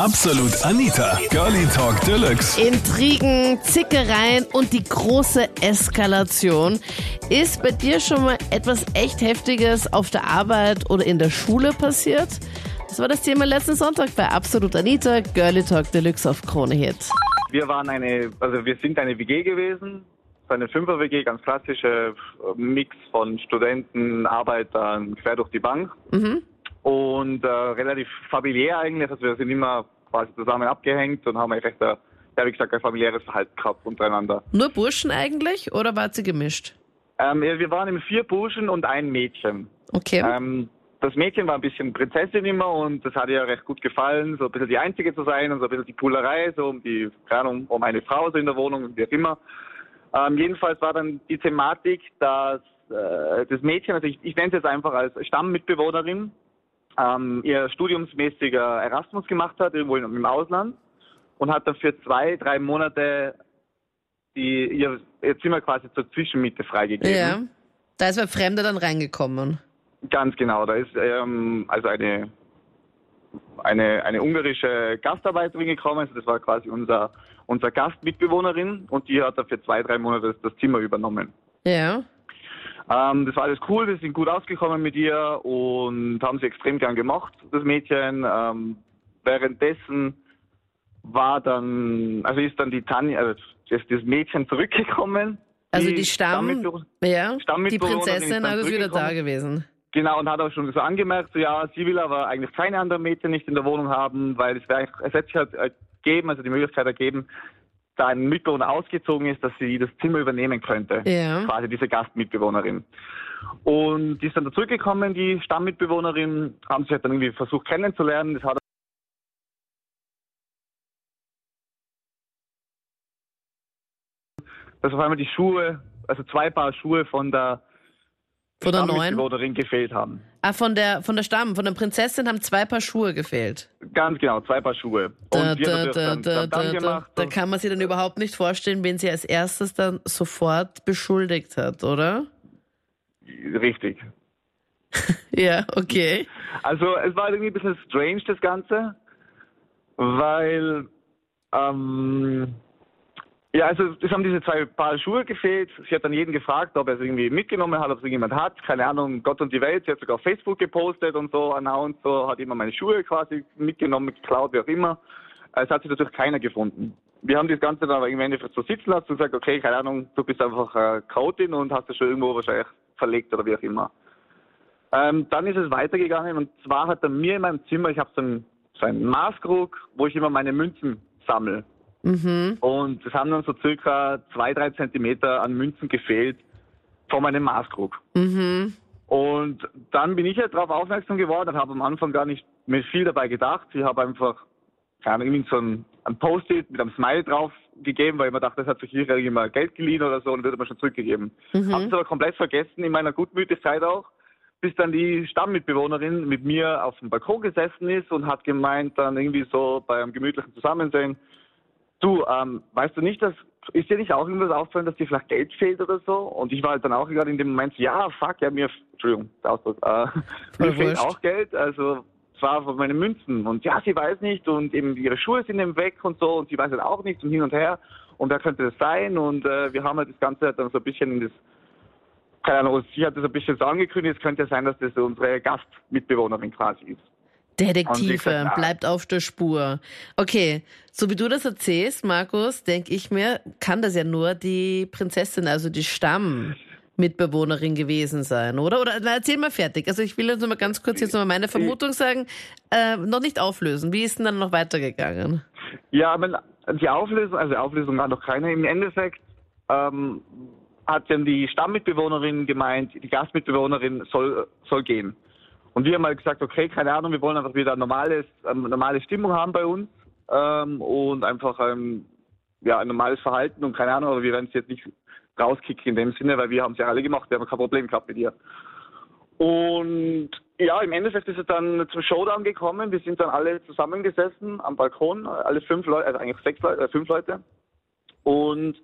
Absolut Anita, Girlie Talk Deluxe. Intrigen, Zickereien und die große Eskalation. Ist bei dir schon mal etwas echt Heftiges auf der Arbeit oder in der Schule passiert? Das war das Thema letzten Sonntag bei Absolut Anita, Girlie Talk Deluxe auf Krone Hit. Wir waren eine, also wir sind eine WG gewesen, eine Fünfer-WG, ganz klassische äh, Mix von Studenten, Arbeitern, quer durch die Bank. Mhm. Und äh, relativ familiär eigentlich, also wir sind immer quasi zusammen abgehängt und haben eigentlich recht, äh, ja, wie gesagt, ein familiäres Verhalten gehabt untereinander. Nur Burschen eigentlich oder war sie gemischt? Ähm, ja, wir waren eben vier Burschen und ein Mädchen. Okay. Ähm, das Mädchen war ein bisschen Prinzessin immer und das hat ihr recht gut gefallen, so ein bisschen die Einzige zu sein und so ein bisschen die Poolerei, so um die, keine Ahnung, um eine Frau so in der Wohnung und wie auch immer. Ähm, jedenfalls war dann die Thematik, dass äh, das Mädchen, also ich, ich nenne es jetzt einfach als Stammmitbewohnerin, ähm, ihr studiumsmäßiger Erasmus gemacht hat, irgendwo im Ausland und hat dann für zwei, drei Monate die, ihr, ihr Zimmer quasi zur Zwischenmiete freigegeben. ja. Da ist ein Fremder dann reingekommen. Ganz genau, da ist ähm, also eine, eine, eine ungarische Gastarbeiterin gekommen, also das war quasi unser, unser Gastmitbewohnerin und die hat da für zwei, drei Monate das, das Zimmer übernommen. Ja. Ähm, das war alles cool, wir sind gut ausgekommen mit ihr und haben sie extrem gern gemacht, das Mädchen. Ähm, währenddessen war dann, also ist dann die Tanja, also das, das Mädchen zurückgekommen. Also die Stamm, Stammmitbe- ja, die Prinzessin ist ist wieder da gewesen. Genau, und hat auch schon so angemerkt, so, ja, sie will aber eigentlich keine anderen Mädchen nicht in der Wohnung haben, weil es, wäre, es hätte sich halt ergeben, also die Möglichkeit ergeben, da ein Mitbewohner ausgezogen ist, dass sie das Zimmer übernehmen könnte. Ja. Quasi diese Gastmitbewohnerin. Und die ist dann da zurückgekommen, die Stammmitbewohnerin, haben sich halt dann irgendwie versucht kennenzulernen. Das hat dass auf einmal die Schuhe, also zwei Paar Schuhe von der Von der neuen? Stammmitbewohnerin gefehlt haben. Ah, von der, von der Stamm, von der Prinzessin haben zwei Paar Schuhe gefehlt. Ganz genau, zwei Paar Schuhe. Da, gemacht. da kann man sich dann überhaupt nicht vorstellen, wen sie als erstes dann sofort beschuldigt hat, oder? Richtig. Ja, okay. Also es war irgendwie ein bisschen strange, das Ganze, weil, ähm, ja, also es haben diese zwei Paar Schuhe gefehlt. Sie hat dann jeden gefragt, ob er es irgendwie mitgenommen hat, ob es irgendjemand hat. Keine Ahnung, Gott und die Welt. Sie hat sogar auf Facebook gepostet und so, announced, so, hat immer meine Schuhe quasi mitgenommen, geklaut, wie auch immer. Es hat sich natürlich keiner gefunden. Wir haben das Ganze dann aber im Endeffekt so sitzen lassen und gesagt, okay, keine Ahnung, du bist einfach äh, Chaotin und hast das schon irgendwo wahrscheinlich verlegt oder wie auch immer. Ähm, dann ist es weitergegangen und zwar hat er mir in meinem Zimmer, ich habe so einen, so einen Maßkrug, wo ich immer meine Münzen sammle. Mhm. Und es haben dann so circa zwei, drei Zentimeter an Münzen gefehlt von meinem Maßkrug. Mhm. Und dann bin ich halt darauf aufmerksam geworden und habe am Anfang gar nicht mehr viel dabei gedacht. Ich habe einfach, keine Ahnung, irgendwie so ein, ein Post-it mit einem Smile drauf gegeben, weil ich mir dachte, das hat sich hier irgendjemand Geld geliehen oder so und wird mir schon zurückgegeben. Mhm. Habe es aber komplett vergessen, in meiner Gutmütigkeit auch, bis dann die Stammmitbewohnerin mit mir auf dem Balkon gesessen ist und hat gemeint, dann irgendwie so bei einem gemütlichen Zusammensein, du, ähm, weißt du nicht, dass ist dir nicht auch irgendwas aufgefallen, dass dir vielleicht Geld fehlt oder so? Und ich war halt dann auch gerade in dem Moment, so, ja, fuck, ja, mir, Entschuldigung, der Ausdruck, äh, mir fehlt auch Geld, also zwar von meinen Münzen. Und ja, sie weiß nicht und eben ihre Schuhe sind eben weg und so und sie weiß halt auch nicht und hin und her. Und wer könnte das sein? Und äh, wir haben halt das Ganze halt dann so ein bisschen in das, keine Ahnung, sie hat das ein bisschen so angekündigt, es könnte sein, dass das unsere Gastmitbewohnerin quasi ist. Detektive, ah. bleibt auf der Spur. Okay, so wie du das erzählst, Markus, denke ich mir, kann das ja nur die Prinzessin, also die Stammmitbewohnerin gewesen sein, oder? Oder na, erzähl mal fertig. Also ich will jetzt noch mal ganz kurz jetzt noch mal meine Vermutung sagen, äh, noch nicht auflösen. Wie ist denn dann noch weitergegangen? Ja, aber die Auflösung, also Auflösung war noch keine. Im Endeffekt ähm, hat dann die Stammmitbewohnerin gemeint, die Gastmitbewohnerin soll, soll gehen. Und wir haben halt gesagt, okay, keine Ahnung, wir wollen einfach wieder normales, eine normale Stimmung haben bei uns ähm, und einfach ähm, ja, ein normales Verhalten und keine Ahnung, aber wir werden es jetzt nicht rauskicken in dem Sinne, weil wir haben es ja alle gemacht, wir haben kein Problem gehabt mit ihr. Und ja, im Endeffekt ist es dann zum Showdown gekommen. Wir sind dann alle zusammengesessen am Balkon, alle fünf Leute, also eigentlich sechs Leute, äh, fünf Leute. Und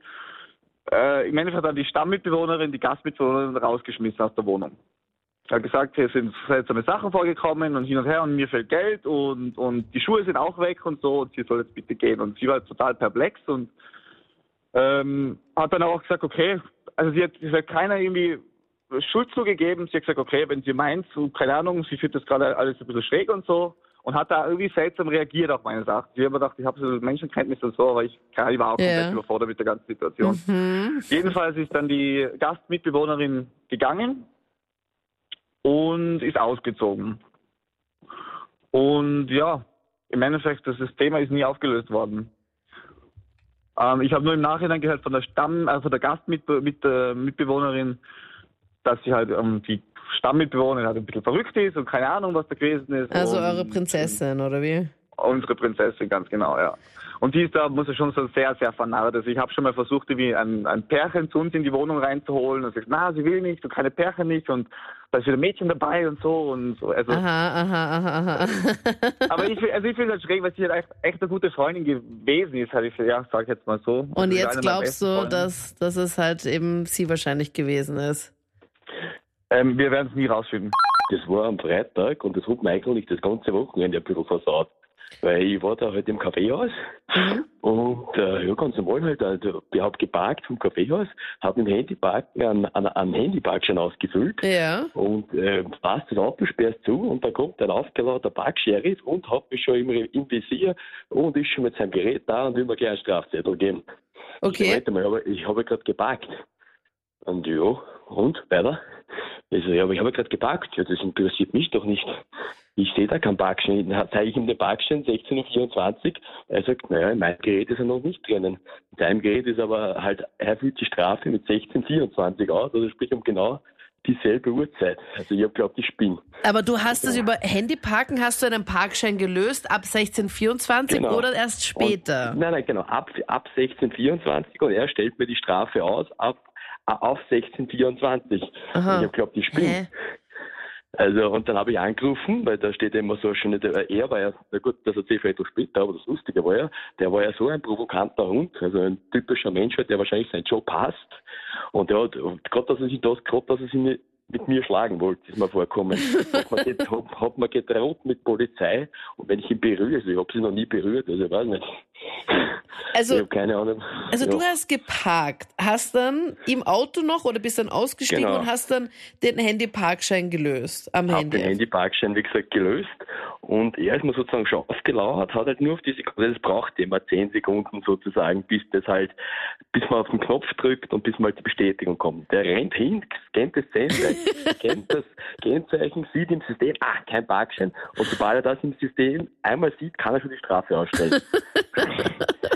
äh, im Endeffekt hat dann die Stammmitbewohnerin, die Gastmitbewohnerin rausgeschmissen aus der Wohnung. Er hat gesagt, hier sind seltsame Sachen vorgekommen und hin und her und mir fehlt Geld und, und die Schuhe sind auch weg und so und sie soll jetzt bitte gehen. Und sie war total perplex und ähm, hat dann auch gesagt, okay, also sie hat, sie hat keiner irgendwie Schuld zugegeben. Sie hat gesagt, okay, wenn sie meint, so, keine Ahnung, sie findet das gerade alles ein bisschen schräg und so und hat da irgendwie seltsam reagiert auf meine Sachen. Ich habe mir gedacht, ich habe so Menschenkenntnis und so, aber ich, ich war auch komplett überfordert mit der ganzen Situation. Mhm. Jedenfalls ist dann die Gastmitbewohnerin gegangen und ist ausgezogen. Und ja, im Endeffekt, das, Thema ist nie aufgelöst worden. Ähm, ich habe nur im Nachhinein gehört von der Stamm, also der Gastmitbewohnerin, dass sie halt ähm, die Stammmitbewohnerin halt ein bisschen verrückt ist und keine Ahnung, was da gewesen ist. Also und, eure Prinzessin, oder wie? Unsere Prinzessin, ganz genau, ja. Und die ist da, muss ich schon so sehr, sehr vernarrt. Also ich habe schon mal versucht, irgendwie ein, ein Pärchen zu uns in die Wohnung reinzuholen und sie sagt, na, sie will nicht und keine Pärchen nicht und da ist wieder ein Mädchen dabei und so und so. Also, Aha, aha, aha, aha. aber ich, also ich finde es halt schräg, weil sie halt echt, echt eine gute Freundin gewesen ist, halt ich, ja, sag ich jetzt mal so. Und Also jetzt glaubst du, dass, dass es halt eben sie wahrscheinlich gewesen ist. Ähm, wir werden es nie rausfinden. Das war am Freitag und das hat mir eigentlich das ganze Wochenende ein bisschen versaut. Weil ich war da halt im Kaffeehaus Mhm. und äh, ja, ganz normal halt, also, ich habe geparkt vom Kaffeehaus, habe dem Handypark einen, einen, einen Handyparkschein ausgefüllt Ja. und äh, passt das Auto sperrt zu und dann kommt ein aufgeladener Parksheriff und hat mich schon im, im Visier und ist schon mit seinem Gerät da und will mir gleich einen Strafzettel geben. Ich Okay. warte mal, aber ich habe gerade geparkt. Und ja, und weiter? Also, ja, aber ich habe gerade geparkt. Ja, das interessiert mich doch nicht. Ich sehe da keinen Parkschein. Dann zeige ich ihm den Parkschein 16.24 Uhr. Er sagt, naja, in meinem Gerät ist er noch nicht drinnen. In seinem Gerät ist aber halt, er fühlt die Strafe mit 16.24 aus, also sprich um genau dieselbe Uhrzeit. Also ich habe glaubt, ich spinne. Aber du hast es über Handyparken, hast du einen Parkschein gelöst ab 1624 Genau. oder erst später? Und, nein, nein, genau, ab, ab 16.24 und er stellt mir die Strafe aus ab, auf 16.24. Aha. Ich habe glaubt, ich spinne. Also, und dann habe ich angerufen, weil da steht immer so schön, er war ja, na gut, das erzähle ich vielleicht noch später, aber das Lustige war ja, der war ja so ein provokanter Hund, also ein typischer Mensch, der wahrscheinlich seinen Job hasst. Und ja, gerade, dass er sich das, gerade, dass er sich nicht mit mir schlagen wollte, ist mir vorkommen. Hat man, hat, hat man gedroht mit Polizei und wenn ich ihn berühre, also ich habe sie noch nie berührt, also ich weiß nicht. ich Also, habe keine Ahnung. also ja. du hast geparkt, hast dann im Auto noch oder bist dann ausgestiegen Genau. und hast dann den Handyparkschein gelöst am Hab Handy. den Handyparkschein, wie gesagt, gelöst. Und er ist mir sozusagen schon aufgelauert, hat halt nur auf die Sekunde, das braucht immer 10 Sekunden sozusagen, bis das halt, bis man auf den Knopf drückt und bis mal die Bestätigung kommt. Der rennt hin, scannt das Kennzeichen, scannt das Kennzeichen, sieht im System, ah, kein Parkschein. Und sobald er das im System einmal sieht, kann er schon die Strafe ausstellen.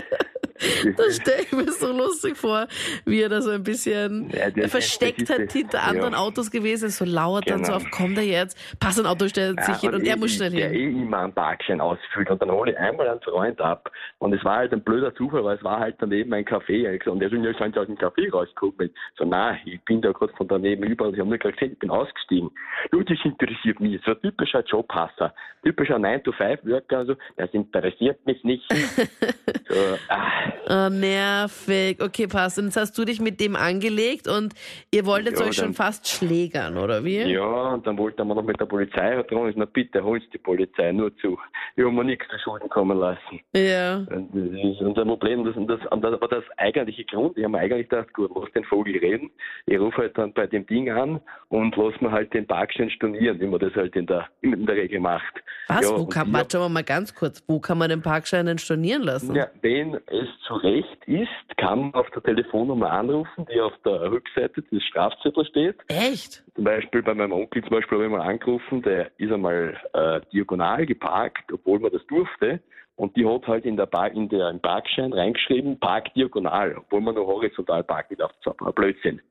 Das stelle ich mir so lustig vor, wie er da so ein bisschen Ja, ist- versteckt ist hat das- hinter anderen ja. Autos gewesen ist, so lauert dann so Genau. auf, kommt er jetzt, passt ein Auto, stellt sich hin und er muss schnell Der hin. eh immer einen Parkschein ausfüllt und dann hole ich einmal einen Freund ab. Und es war halt ein blöder Zufall, weil es war halt daneben ein Café. Und der so, ja, Sie aus dem Café rausgekommen? So, nein, ich bin da gerade von daneben über und ich habe nur gerade gesehen, ich bin ausgestiegen. Nur das interessiert mich. So ein typischer Jobhasser. Typischer 9-to-5-Worker, also, das interessiert mich nicht. so, ah, Oh, nervig. Okay, passt. Und jetzt hast du dich mit dem angelegt und ihr wolltet Ja, euch schon dann- fast schlägern, oder wie? Ja, und dann wollte man noch mit der Polizei dran. Ich na bitte, holst die Polizei nur zu. Ich habe mir nichts zu Schulden kommen lassen. Ja. Und Das ist unser Problem. Das, und das, das war das eigentliche Grund. Ich habe mir eigentlich gedacht, gut, lass den Vogel reden. Ich rufe halt dann bei dem Ding an und lass mir halt den Parkschein stornieren, wie man das halt in der, in der Regel macht. Was? Ja, wo kann, warte mal ganz kurz, wo kann man den Parkschein denn stornieren lassen? Ja, wenn es zu Recht ist, kann man auf der Telefonnummer anrufen, die auf der Rückseite des Strafzettels steht. Echt? Zum Beispiel bei meinem Onkel zum Beispiel habe ich mal angerufen, der ist einmal äh, diagonal geparkt, obwohl man das durfte. Und die hat halt in der, Park, in der im Parkschein reingeschrieben, Park diagonal, obwohl man nur horizontal parken darf. Das war Blödsinn.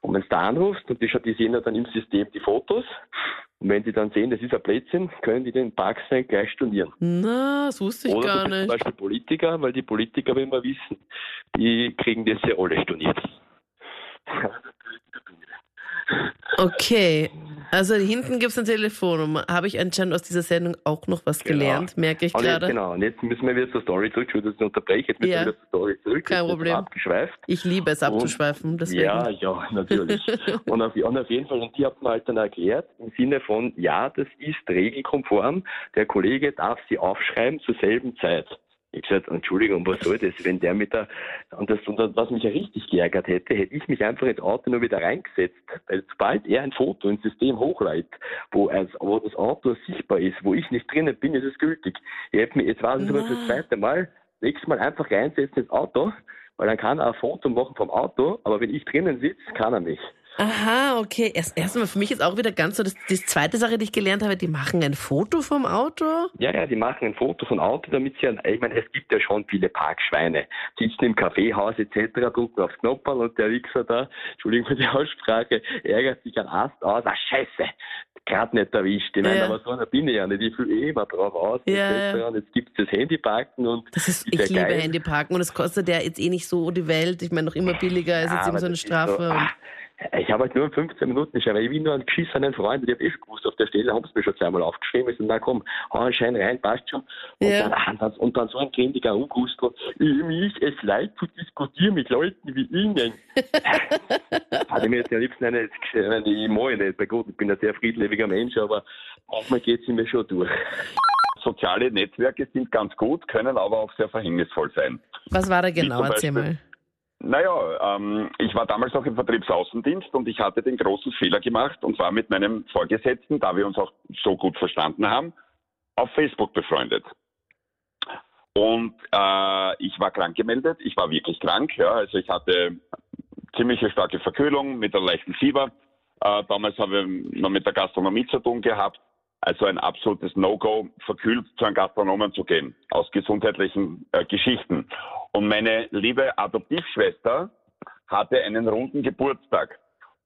Und wenn du da anrufst, und die, die sehen ja dann im System die Fotos, und wenn die dann sehen, das ist ein Blödsinn, können die den Parkschein gleich stornieren. Na, das wusste ich Oder gar bist zum nicht. Beispiel Politiker, weil die Politiker, wenn wir wissen, die kriegen das ja alle storniert. Okay. Also hinten gibt es eine Telefonnummer. Habe ich anscheinend aus dieser Sendung auch noch was Genau. gelernt, merke ich Und jetzt, gerade. genau, und jetzt müssen wir wieder zur Story zurück. Entschuldigung, dass ich unterbreche. Jetzt müssen Ja. wir wieder zur Story zurück. Kein Jetzt Problem. Abgeschweift. Ich liebe es abzuschweifen, deswegen. Ja, ja, natürlich. und, auf, und auf jeden Fall, und die hat mir halt dann erklärt, im Sinne von, ja, das ist regelkonform, der Kollege darf sie aufschreiben zur selben Zeit. Ich gesagt, Entschuldigung, was soll das, wenn der mit der, und das, und was mich ja richtig geärgert hätte, hätte ich mich einfach ins Auto nur wieder reingesetzt, weil sobald er ein Foto ins System hochleitet, wo, wo das Auto sichtbar ist, wo ich nicht drinnen bin, ist es gültig. Ich hätte mich, jetzt war es aber das zweite Mal, nächstes Mal einfach reinsetzen ins Auto, weil dann kann er ein Foto machen vom Auto, aber wenn ich drinnen sitze, kann er nicht. Aha, okay. Erst erstmal für mich ist auch wieder ganz so, dass die zweite Sache, die ich gelernt habe, die machen ein Foto vom Auto. Ja, ja, die machen ein Foto von Auto, damit sie, ich meine, es gibt ja schon viele Parkschweine, sitzen im Kaffeehaus etc., drücken aufs Knopperl und der Wichser da, Entschuldigung für die Aussprache, ärgert sich ein Ast aus, ah scheiße, gerade nicht erwischt. Ich meine, Ja. aber so einer bin ich ja nicht, ich fühle eh immer drauf aus Ja, etc. Und jetzt gibt es das Handyparken und Das ist, ja ich liebe geil. Handyparken und es kostet ja jetzt eh nicht so die Welt. Ich meine, noch immer billiger ist Ja, jetzt eben so eine das ist Strafe. So, ah, ich habe halt nur 15 Minuten geschrieben, weil ich will nur einen geschissenen Freund, und ich habe eh schon gewusst, auf der Stelle haben sie mir schon zweimal aufgeschrieben, ich so, na komm, hau einen Schein rein, passt schon. Und, Ja. dann, ah, dann, und dann so ein grindiger Ungustel, mir ist es leid zu diskutieren mit Leuten wie Ihnen. Hatte ich mir jetzt am liebsten eine, eine ich mag nicht, bei Gott, ich bin ein sehr friedlebiger Mensch, aber manchmal geht es mir schon durch. Soziale Netzwerke sind ganz gut, können aber auch sehr verhängnisvoll sein. Was war da genau? Erzähl mal. Naja, ähm, ich war damals noch im Vertriebsaußendienst und ich hatte den großen Fehler gemacht und war mit meinem Vorgesetzten, da wir uns auch so gut verstanden haben, auf Facebook befreundet. Und äh, ich war krank gemeldet, ich war wirklich krank, ja, also ich hatte ziemliche starke Verkühlung mit einem leichten Fieber. Äh, damals habe ich noch mit der Gastronomie zu tun gehabt. Also ein absolutes No-Go, verkühlt zu einem Gastronomen zu gehen, aus gesundheitlichen äh, Geschichten. Und meine liebe Adoptivschwester hatte einen runden Geburtstag.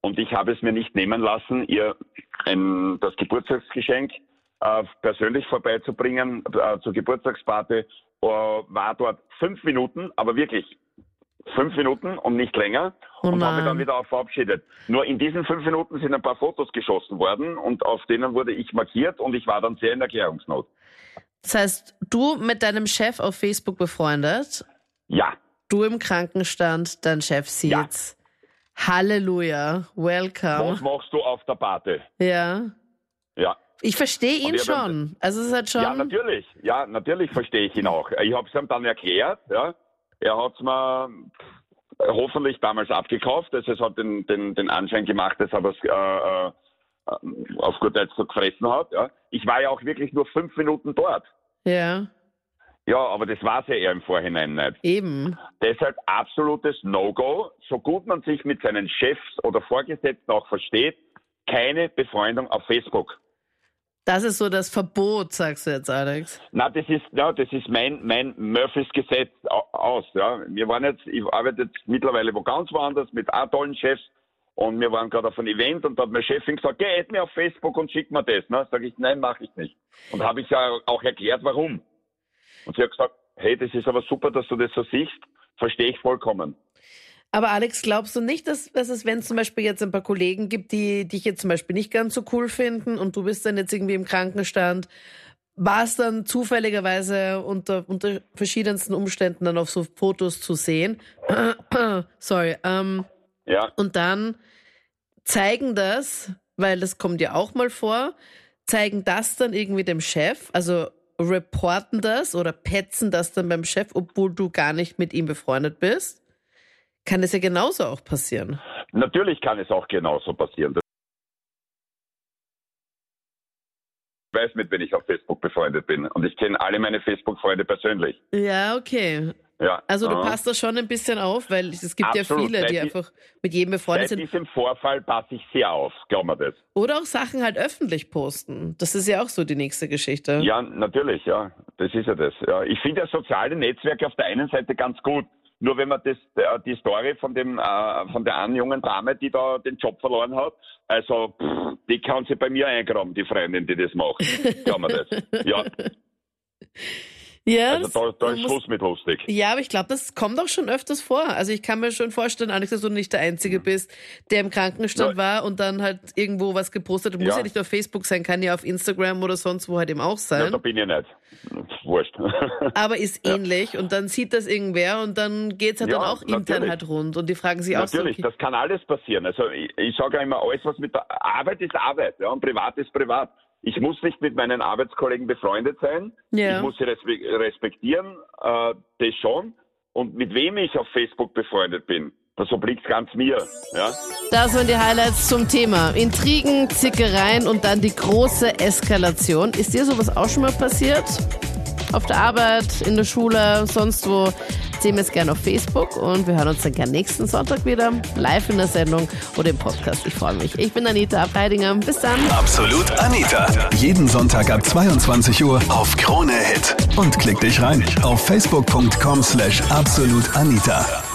Und ich habe es mir nicht nehmen lassen, ihr ein, das Geburtstagsgeschenk äh, persönlich vorbeizubringen äh, zur Geburtstagsparty. Äh, war dort fünf Minuten, aber wirklich fünf Minuten und nicht länger Oh und habe dann wieder auch verabschiedet. Nur in diesen fünf Minuten sind ein paar Fotos geschossen worden und auf denen wurde ich markiert und ich war dann sehr in Erklärungsnot. Das heißt, du mit deinem Chef auf Facebook befreundet, Ja, du im Krankenstand, dein Chef sieht's. Halleluja, welcome. was machst du auf der Party? Ja. Ja. Ich verstehe ihn ich schon. Also es ist halt schon. Ja, natürlich. Ja, natürlich verstehe ich ihn auch. Ich habe es ihm dann erklärt. Ja. Er hat es mir hoffentlich damals abgekauft. Also es hat den, den, den Anschein gemacht, dass er es äh, äh, auf gut Deutsch so gefressen hat. Ja. Ich war ja auch wirklich nur fünf Minuten dort. ja, Ja, aber das war es ja eher im Vorhinein nicht. eben. Deshalb absolutes No-Go. So gut man sich mit seinen Chefs oder Vorgesetzten auch versteht, keine Befreundung auf Facebook. Das ist so das Verbot, sagst du jetzt, Alex. Na, das ist, ja, das ist mein, mein Murphys Gesetz au- aus, ja. Wir waren jetzt, ich arbeite jetzt mittlerweile wo ganz woanders mit auch tollen Chefs und wir waren gerade auf einem Event und da hat meine Chefin gesagt, geh add mir auf Facebook und schick mir das, ne. Sag ich, nein, mache ich nicht. Und habe ich ja auch erklärt, warum. Und sie hat gesagt, hey, das ist aber super, dass du das so siehst, verstehe ich vollkommen. Aber Alex, glaubst du nicht, dass, dass es, wenn es zum Beispiel jetzt ein paar Kollegen gibt, die dich jetzt zum Beispiel nicht ganz so cool finden und du bist dann jetzt irgendwie im Krankenstand, war es dann zufälligerweise unter, unter verschiedensten Umständen dann auf so Fotos zu sehen? Sorry. Ähm, Ja, und dann zeigen das, weil das kommt ja auch mal vor, zeigen das dann irgendwie dem Chef, also reporten das oder petzen das dann beim Chef, obwohl du gar nicht mit ihm befreundet bist? Kann das ja genauso auch passieren. natürlich kann es auch genauso passieren. Ich weiß, mit wem ich auf Facebook befreundet bin und ich kenne alle meine Facebook-Freunde persönlich. Ja, okay. Ja. Also du passt da schon ein bisschen auf, weil es gibt Absolut. ja viele, die Seit- einfach mit jedem befreundet sind. diesem Vorfall passe ich sehr auf, glaub mir das. Oder auch Sachen halt öffentlich posten. Das ist ja auch so die nächste Geschichte. Ja, natürlich, ja. Das ist ja das. Ja. Ich finde ja soziale Netzwerke auf der einen Seite ganz gut. Nur wenn man das, äh, die Story von dem, äh, von der einen jungen Dame, die da den Job verloren hat, also, pff, die kann sie bei mir eingraben, die Freundin, die das macht. Glaub mir das. Ja. Ja, Also da, da ist Schluss mit lustig. Ja, aber ich glaube, das kommt auch schon öfters vor. Also ich kann mir schon vorstellen, Alex, dass du nicht der Einzige bist, der im Krankenstand Ja. war und dann halt irgendwo was gepostet hat. Muss ja. Ja. nicht auf Facebook sein, kann ja auf Instagram oder sonst wo halt eben auch Ja, sein. da bin ich nicht. Wurscht. aber ist ähnlich und dann sieht das irgendwer und dann geht's halt Ja, dann auch intern natürlich. halt rund und die fragen sich auch so, Natürlich, okay, das kann alles passieren. Also ich, ich sage ja immer, alles was mit der Arbeit ist Arbeit, ja, und privat ist privat. Ich muss nicht mit meinen Arbeitskollegen befreundet sein. Ja. Ich muss sie respe- respektieren, äh, das schon. Und mit wem ich auf Facebook befreundet bin, das obliegt ganz mir. Ja. das waren die Highlights zum Thema. Intrigen, Zickereien und dann die große Eskalation. Ist dir sowas auch schon mal passiert? Auf der Arbeit, in der Schule, sonst wo? Sehen wir es gerne auf Facebook und wir hören uns dann gerne nächsten Sonntag wieder live in der Sendung oder im Podcast. Ich freue mich. Ich bin Anita Abreidinger. Bis dann. Absolut Anita. Jeden Sonntag ab 22 Uhr auf Krone Hit. Und klick dich rein auf facebook.com slash absolutanita.